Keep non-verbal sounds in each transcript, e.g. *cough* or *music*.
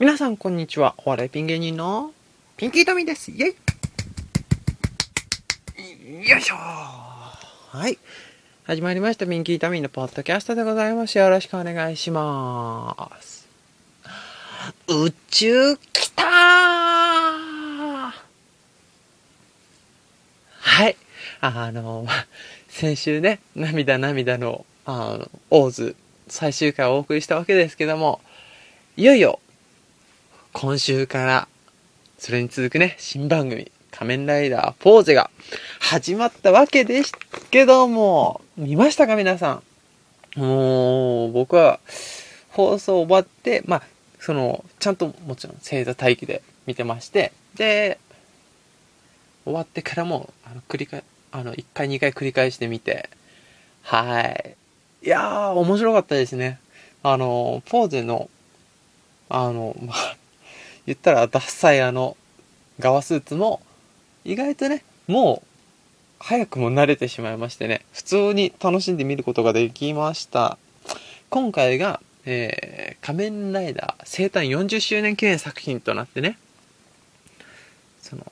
皆さん、こんにちは。お笑いピン芸人のピンキートミーです。イェイよいしょはい。始まりました。ピンキートミーのポッドキャストでございます。よろしくお願いします。宇宙来たーはい。あの、先週ね、涙涙の、あの、オーズ最終回をお送りしたわけですけども、いよいよ、今週から、それに続くね、新番組、仮面ライダーポーゼが始まったわけですけども、見ましたか皆さん？もう、僕は、放送終わって、まあ、その、ちゃんともちろん星座待機で見てまして、で、終わってからも、あの、繰り返、あの、1回2回繰り返してみて、はい。いやー、面白かったですね。あの、ポーゼの、あの、まあ、言ったらダッサいあの、側スーツも、意外とね、もう、早くも慣れてしまいましてね、普通に楽しんで見ることができました。今回が、えー、仮面ライダー生誕40周年記念作品となってね、その、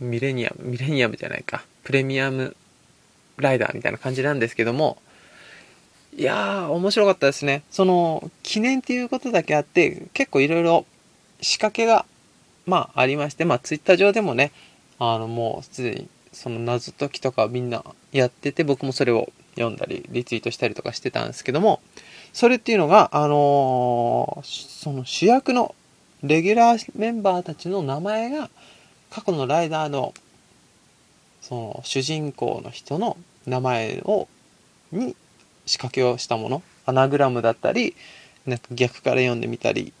ミレニアム、ミレニアムじゃないか、プレミアムライダーみたいな感じなんですけども、いやー、面白かったですね。その、記念っていうことだけあって、結構いろいろ仕掛けが、まあ、ありまして、まあ、ツイッター上でもね、あの、もうすでに、その謎解きとかみんなやってて、僕もそれを読んだり、リツイートしたりとかしてたんですけども、それっていうのが、あのーその主役のレギュラーメンバーたちの名前が、過去のライダーの、その主人公の人の名前を、に仕掛けをしたもの、アナグラムだったり、なんか逆から読んでみたり、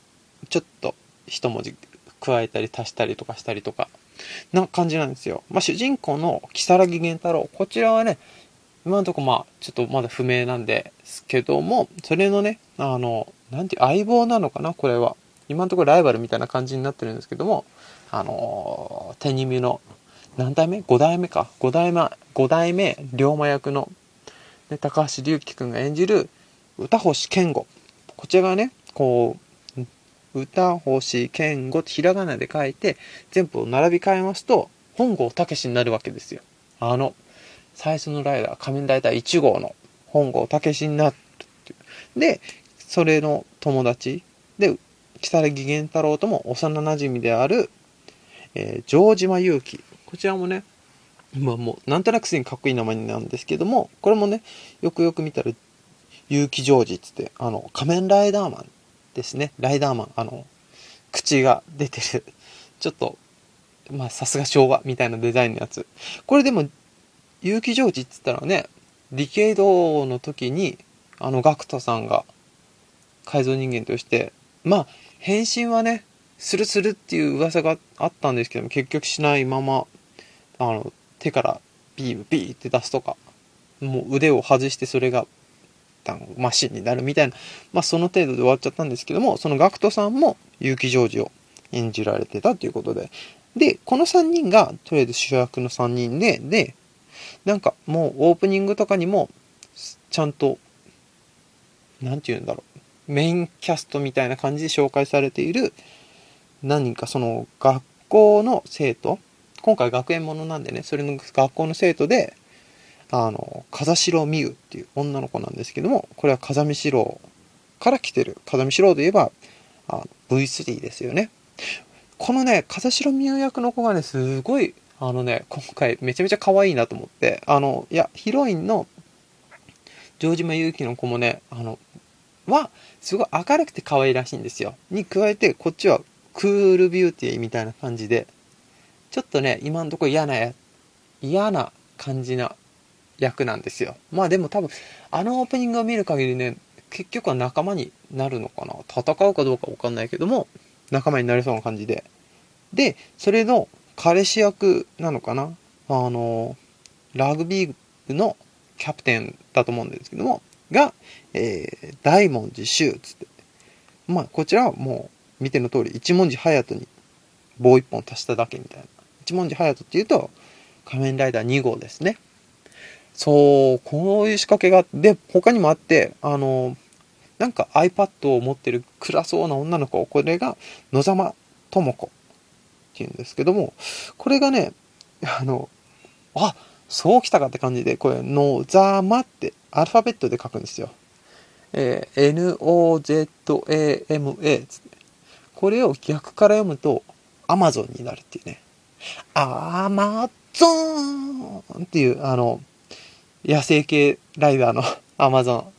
ちょっと一文字加えたり足したりとかしたりとか、な感じなんですよ。まあ、主人公の如月源太郎、こちらはね、今のところまあ、ちょっとまだ不明なんですけども、それのね、あの、なんていう、相棒なのかな、これは。今のところライバルみたいな感じになってるんですけども、あのー、手に身の、何代目 ?5 代目か。5代目、5代目、龍馬役の、ね、高橋隆輝くんが演じる、歌星健吾。こちらがね、こう、歌星健吾ってひらがなで書いて、全部を並び替えますと、本郷武になるわけですよ。あの、最初のライダー、仮面ライダー1号の本郷武になるっていう。で、それの友達で、如月源太郎とも幼馴染である、えー城島祐希。こちらもね、まあもう、なんとなくすでにかっこいい名前なんですけども、これもね、よくよく見たら、結城ジョージっつって、あの、仮面ライダーマンですね。ライダーマン、あの、口が出てる、*laughs* ちょっと、まあさすが昭和みたいなデザインのやつ。これでも、結城ジョージっつったらね、ディケイドの時に、あの、ガクトさんが改造人間として、まあ、変身はね、するするっていう噂があったんですけども、結局しないまま、あの、手からビームビーって出すとか、もう腕を外してそれが、あのマシンになるみたいな、まあその程度で終わっちゃったんですけども、そのガクトさんも結城ジョージを演じられてたということで、で、この3人が、とりあえず主役の3人で、で、なんかもうオープニングとかにも、ちゃんと、なんて言うんだろう、メインキャストみたいな感じで紹介されている、何人かその学校の生徒、今回学園ものなんでね、それの学校の生徒で、あの、風代美優っていう女の子なんですけども、これは風見四郎から来てる。風見四郎といえば、あ V3 ですよね。このね、風代美優役の子がね、すごい、あのね、今回めちゃめちゃ可愛いなと思って、あの、いや、ヒロインの城島祐希の子もね、あの、は、すごい明るくて可愛らしいんですよ。に加えて、こっちはクールビューティーみたいな感じで、ちょっとね、今のとこ嫌な、嫌な感じな役なんですよ。まあでも多分、あのオープニングを見る限りね、結局は仲間になるのかな戦うかどうかわかんないけども、仲間になりそうな感じで。で、それの彼氏役なのかなあの、ラグビー部のキャプテンだと思うんですけども、が、えー、大文字修つって。まあ、こちらはもう、見ての通り、一文字隼人に棒一本足しただけみたいな。一文字隼人っていうと、仮面ライダー2号ですね。そう、こういう仕掛けが、で、他にもあって、あの、なんか iPad を持ってる暗そうな女の子、これが野様智子っていうんですけども、これがね、あの、あ、そうきたかって感じで、これ、野様ってアルファベットで書くんですよ。えー、N-O-Z-A-M-A つって。これを逆から読むと、アマゾンになるっていうね。アマゾンっていう、あの、野生系ライダーの *laughs* アマゾン。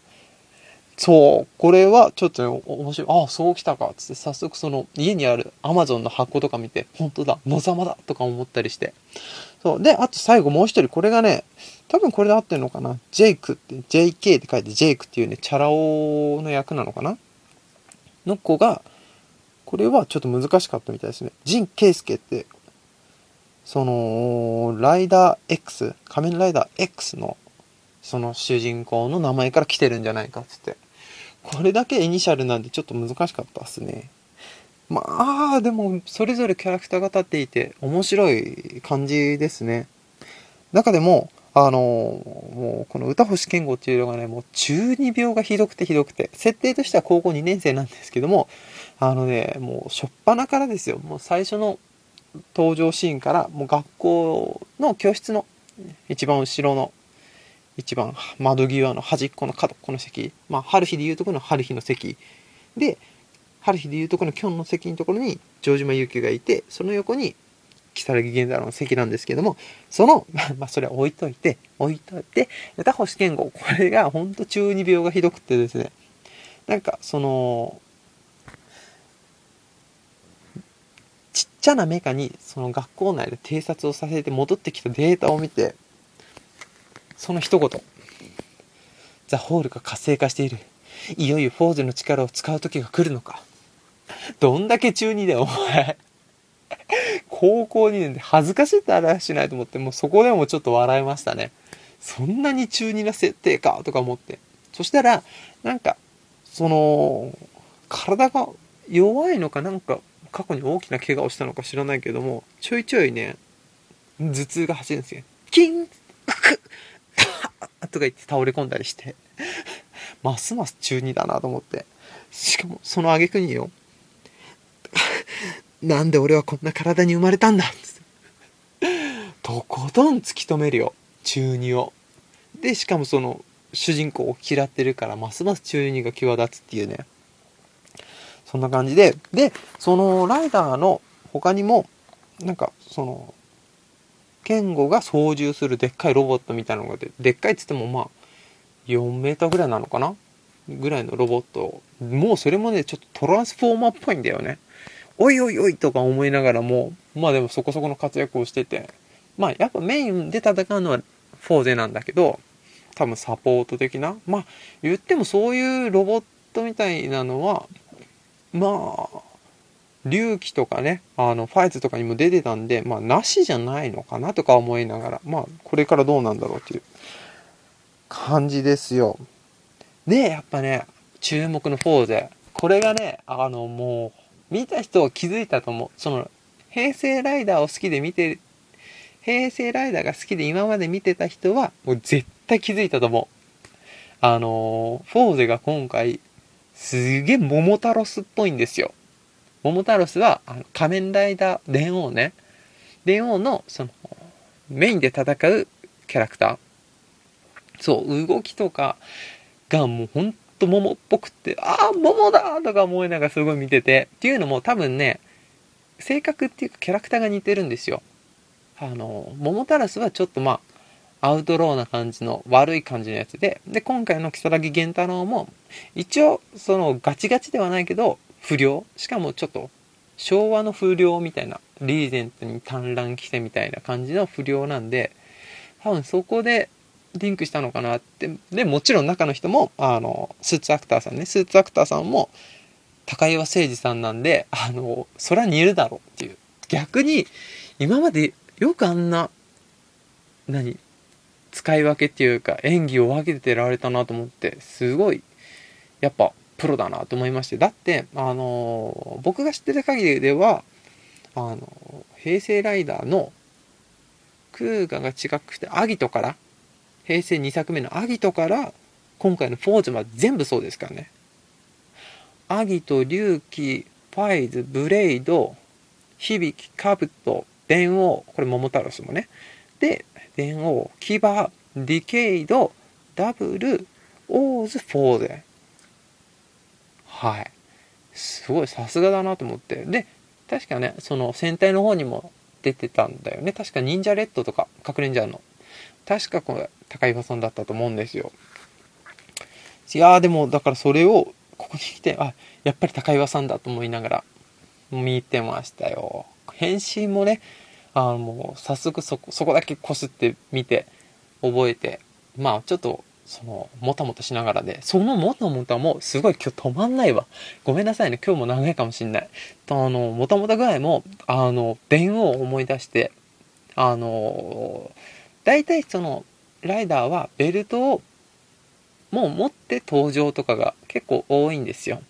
そう、これはちょっと、ね、面白い。ああ、そう来たか。つって早速その家にあるアマゾンの箱とか見て、本当だ、野様だとか思ったりして。そう。で、あと最後もう一人、これがね、多分これで合ってるのかな？ジェイクって、JK って書いてジェイクっていうね、チャラ男の役なのかな？の子が、これはちょっと難しかったみたいですね。ジン・ケイスケって、その、ライダー X、仮面ライダー X の、その主人公の名前から来てるんじゃないかっつって。これだけイニシャルなんでちょっと難しかったっすね。まあ、でも、それぞれキャラクターが立っていて、面白い感じですね。中でも、あの、もう、この歌星健吾っていうのがね、もう中二病がひどくてひどくて、設定としては高校2年生なんですけども、あのね、もう、しょっぱなからですよ。もう最初の登場シーンから、もう学校の教室の一番後ろの、一番窓際の端っこの角っこの席、まあ、春日でいうとこの春日の席。で、春日でいうとこのキョンの席のところに城島祐希がいて、その横に木更木源太郎の席なんですけども、その、*laughs* まあ、それは置いといて、置いといて、歌星健吾、これがほんと中二病がひどくてですね、なんか、その、ちっちゃなメカに、その学校内で偵察をさせて戻ってきたデータを見て、その一言、ザ・ホールが活性化している。いよいよフォーゼの力を使う時が来るのか。どんだけ中二だよ、お前。高校2年で恥ずかしいって話しないと思って、もうそこでもちょっと笑いましたね。そんなに中2な設定か、とか思って。そしたら、なんか、その、体が弱いのかなんか、過去に大きな怪我をしたのか知らないけども、ちょいちょいね、頭痛が走るんですよ。キンとか言って倒れ込んだりして、ますます中2だなと思って。しかも、その挙句によ、なんで俺はこんな体に生まれたんだとことん突き止めるよ。中二を。で、しかもその、主人公を嫌ってるから、ますます中二が際立つっていうね。そんな感じで。で、そのライダーの他にも、なんか、その、健吾が操縦するでっかいロボットみたいなのがで、でっかいっつってもまあ、4メーターぐらいなのかな？ぐらいのロボット。もうそれもね、ちょっとトランスフォーマーっぽいんだよね。おいおいおいとか思いながらも、まあでもそこそこの活躍をしてて、まあやっぱメインで戦うのはフォーゼなんだけど、多分サポート的な。まあ言ってもそういうロボットみたいなのは、まあ、隆起とかね、あの、ファイズとかにも出てたんで、まあ、なしじゃないのかなとか思いながら、まあ、これからどうなんだろうっていう感じですよ。で、やっぱね、注目のフォーゼ。これがね、あの、もう、見た人は気づいたと思う。その、平成ライダーを好きで見て、平成ライダーが好きで今まで見てた人は、もう絶対気づいたと思う。あのフォーゼが今回、すげえ桃太郎スっぽいんですよ。桃太郎スは、あの仮面ライダー電王ね。電王の、その、メインで戦うキャラクター。そう、動きとかがもうほんと桃っぽくって、ああ、桃だとか思いながらすごい見てて、っていうのも多分ね、性格っていうかキャラクターが似てるんですよ。あの、桃太郎はちょっとまあ、アウトローな感じの悪い感じのやつで、で、今回の如月源太郎も、一応、そのガチガチではないけど、不良？しかもちょっと、昭和の不良みたいな、リーゼントに単乱着てみたいな感じの不良なんで、多分そこでリンクしたのかなって。で、もちろん中の人も、あの、スーツアクターさんね、スーツアクターさんも、高岩誠二さんなんで、あの、そりゃ似るだろうっていう。逆に、今までよくあんな、何使い分けっていうか、演技を分けてられたなと思って、すごい、やっぱ、プロだなと思いまして。だって、あの、僕が知ってる限りでは、あの、平成ライダーの、クウガが違くて、アギトから、平成2作目のアギトから今回のフォーゼまで全部そうですからね。アギト、龍騎、ファイズ、ブレイド、響鬼、カブト、電王、これモモタロスもね。で、電王、牙、ディケイド、ダブル、オーズ、フォーゼ。はい。すごいさすがだなと思って。で、確かね、その戦隊の方にも出てたんだよね。確か忍者レッドとか、隠れんじゃんの。確かこれ、高岩さんだったと思うんですよ。いやーでも、だからそれを、ここに来て、あ、やっぱり高岩さんだと思いながら、見てましたよ。返信もね、あの、もう、早速そこ、そこだけこすって見て、覚えて、まあ、ちょっと、その、もたもたしながらで、そのもたもたも、すごい今日止まんないわ。ごめんなさいね、今日も長いかもしんない。あの、もたもた具合も、あの、電話を思い出して、あの、大体その、ライダーはベルトをもう持って登場とかが結構多いんですよ。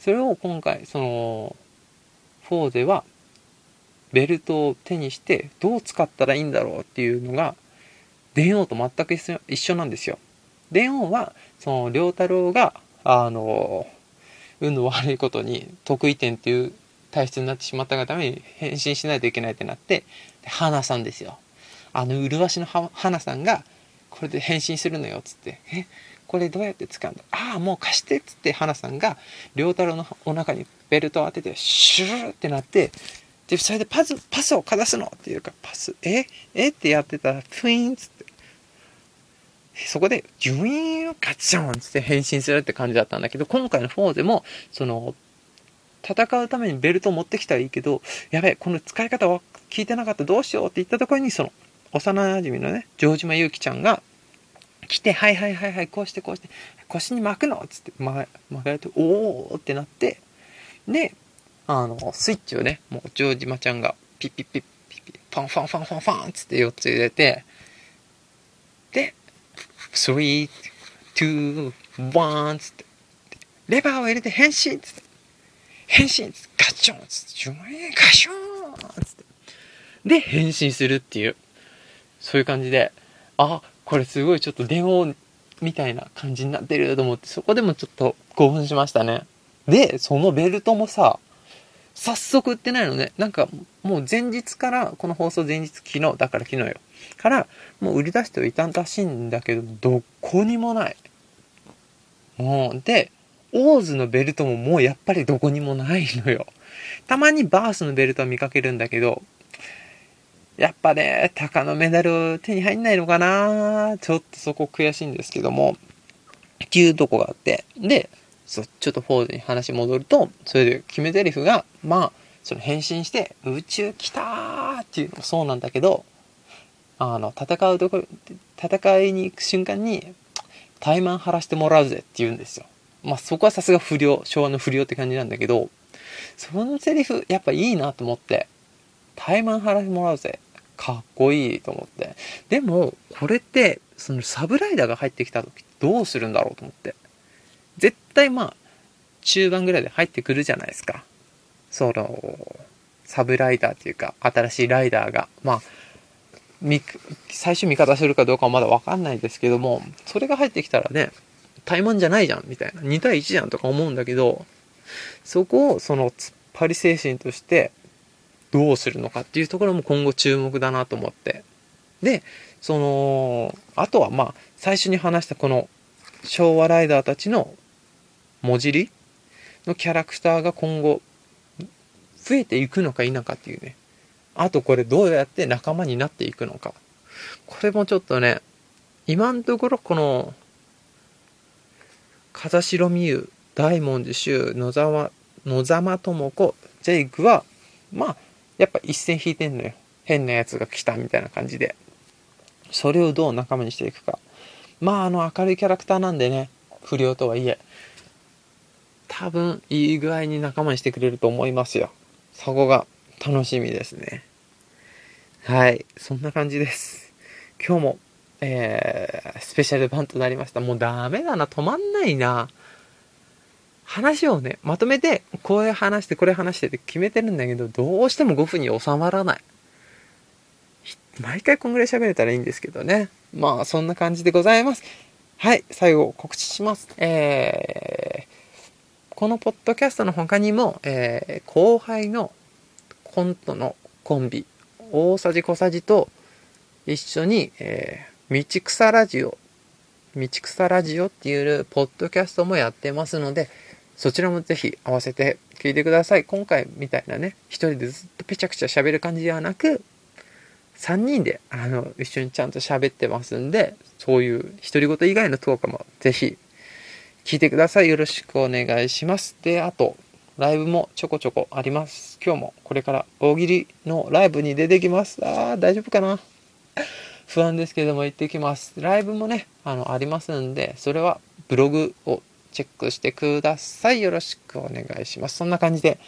それを今回、その、4では、ベルトを手にしてどう使ったらいいんだろうっていうのが、電王と全く一緒なんですよ。電王は、その、良太郎が、あの、運の悪いことに得意点っていう体質になってしまったがために変身しないといけないってなって、花さんですよ。あの、麗しの花さんが、これで変身するのよ、つって。え？これどうやって使うんだ？ああ、もう貸してっつって、花さんが、良太郎のお腹にベルトを当てて、シューってなって、で、それでパス、パスをかざすのっていうか、パス、え？え？ってやってたら、プイーンつって。そこで、ジュイーンガチョンつって変身するって感じだったんだけど、今回の4でも、その、戦うためにベルトを持ってきたらいいけど、やべえ、この使い方は聞いてなかった、どうしようって言ったところに、その、幼馴染のね、城島ゆうきちゃんが来て、はいはいはいはい、こうしてこうして、腰に巻くのつって、ま、巻かれて、おーってなって、で、あの、スイッチをね、もう城島ちゃんがピッピッピッピッピッ、ファンファンファンファンファンつって4つ入れて、で、3、2、1つって、レバーを入れて変身つって、変身つって、ガチョンつって、ガションつって、で、変身するっていう。そういう感じで、あ、これすごいちょっと電話みたいな感じになってると思って、そこでもちょっと興奮しましたね。で、そのベルトもさ、早速売ってないのね。なんか、もう前日から、この放送前日昨日、だから昨日よ。から、もう売り出してはいたらしいんだけど、どこにもない。もう、で、オーズのベルトももうやっぱりどこにもないのよ。たまにバースのベルトは見かけるんだけど、やっぱね、鷹のメダル手に入んないのかなちょっとそこ悔しいんですけども、っていうとこがあって、で、そちょっとフォーズに話戻ると、それで決め台詞が、まあ、その変身して、宇宙来たーっていうのもそうなんだけど、あの、戦うところ、戦いに行く瞬間に、怠慢晴らしてもらうぜって言うんですよ。まあそこはさすが不良、昭和の不良って感じなんだけど、そのセリフ、やっぱいいなと思って、怠慢晴らしてもらうぜ。かっこいいと思って。でも、これって、そのサブライダーが入ってきた時どうするんだろうと思って。絶対まあ、中盤ぐらいで入ってくるじゃないですか。その、サブライダーっていうか、新しいライダーが。まあ、最初味方するかどうかはまだわかんないですけども、それが入ってきたらね、怠慢じゃないじゃん、みたいな。2対1じゃんとか思うんだけど、そこをその突っ張り精神としてどうするのかっていうところも今後注目だなと思って。で、その、あとはまあ、最初に話したこの昭和ライダーたちの文字りのキャラクターが今後増えていくのか否かっていうね。あとこれどうやって仲間になっていくのか。これもちょっとね、今のところこの、風代美優、大文字修、野沢、野沢智子、ジェイクは、まあ、やっぱ一線引いてんのよ。変なやつが来たみたいな感じで。それをどう仲間にしていくか。まあ、あの明るいキャラクターなんでね、不良とはいえ、多分いい具合に仲間にしてくれると思いますよ。そこが楽しみですね。はい、そんな感じです。今日も、えー、スペシャル版となりました。もうダメだな、止まんないな。話をね、まとめて、こういう話して、これ話してって決めてるんだけど、どうしても5分に収まらない。毎回こんぐらい喋れたらいいんですけどね。まあ、そんな感じでございます。はい、最後告知します。えー、このポッドキャストの他にも、えー、後輩のコントのコンビ、大さじ小さじと一緒に、えー、道草ラジオ、道草ラジオっていうポッドキャストもやってますので、そちらもぜひ合わせて聞いてください。今回みたいなね、一人でずっとぺちゃくちゃ喋る感じではなく、3人であの一緒にちゃんと喋ってますんで、そういう独り言以外のトークもぜひ聞いてください。よろしくお願いします。で、あと、ライブもちょこちょこあります。今日もこれから大喜利のライブに出てきます。あー、大丈夫かな？不安ですけども行ってきます。ライブもね、あの、ありますんで、それはブログをチェックしてください。よろしくお願いします。そんな感じで、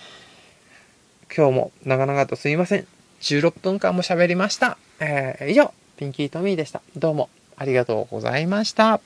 今日も長々とすいません。16分間も喋りました。えー、以上、ピンキートミーでした。どうもありがとうございました。